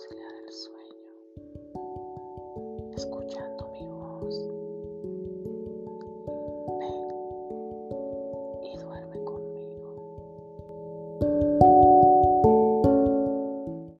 conciliar el sueño.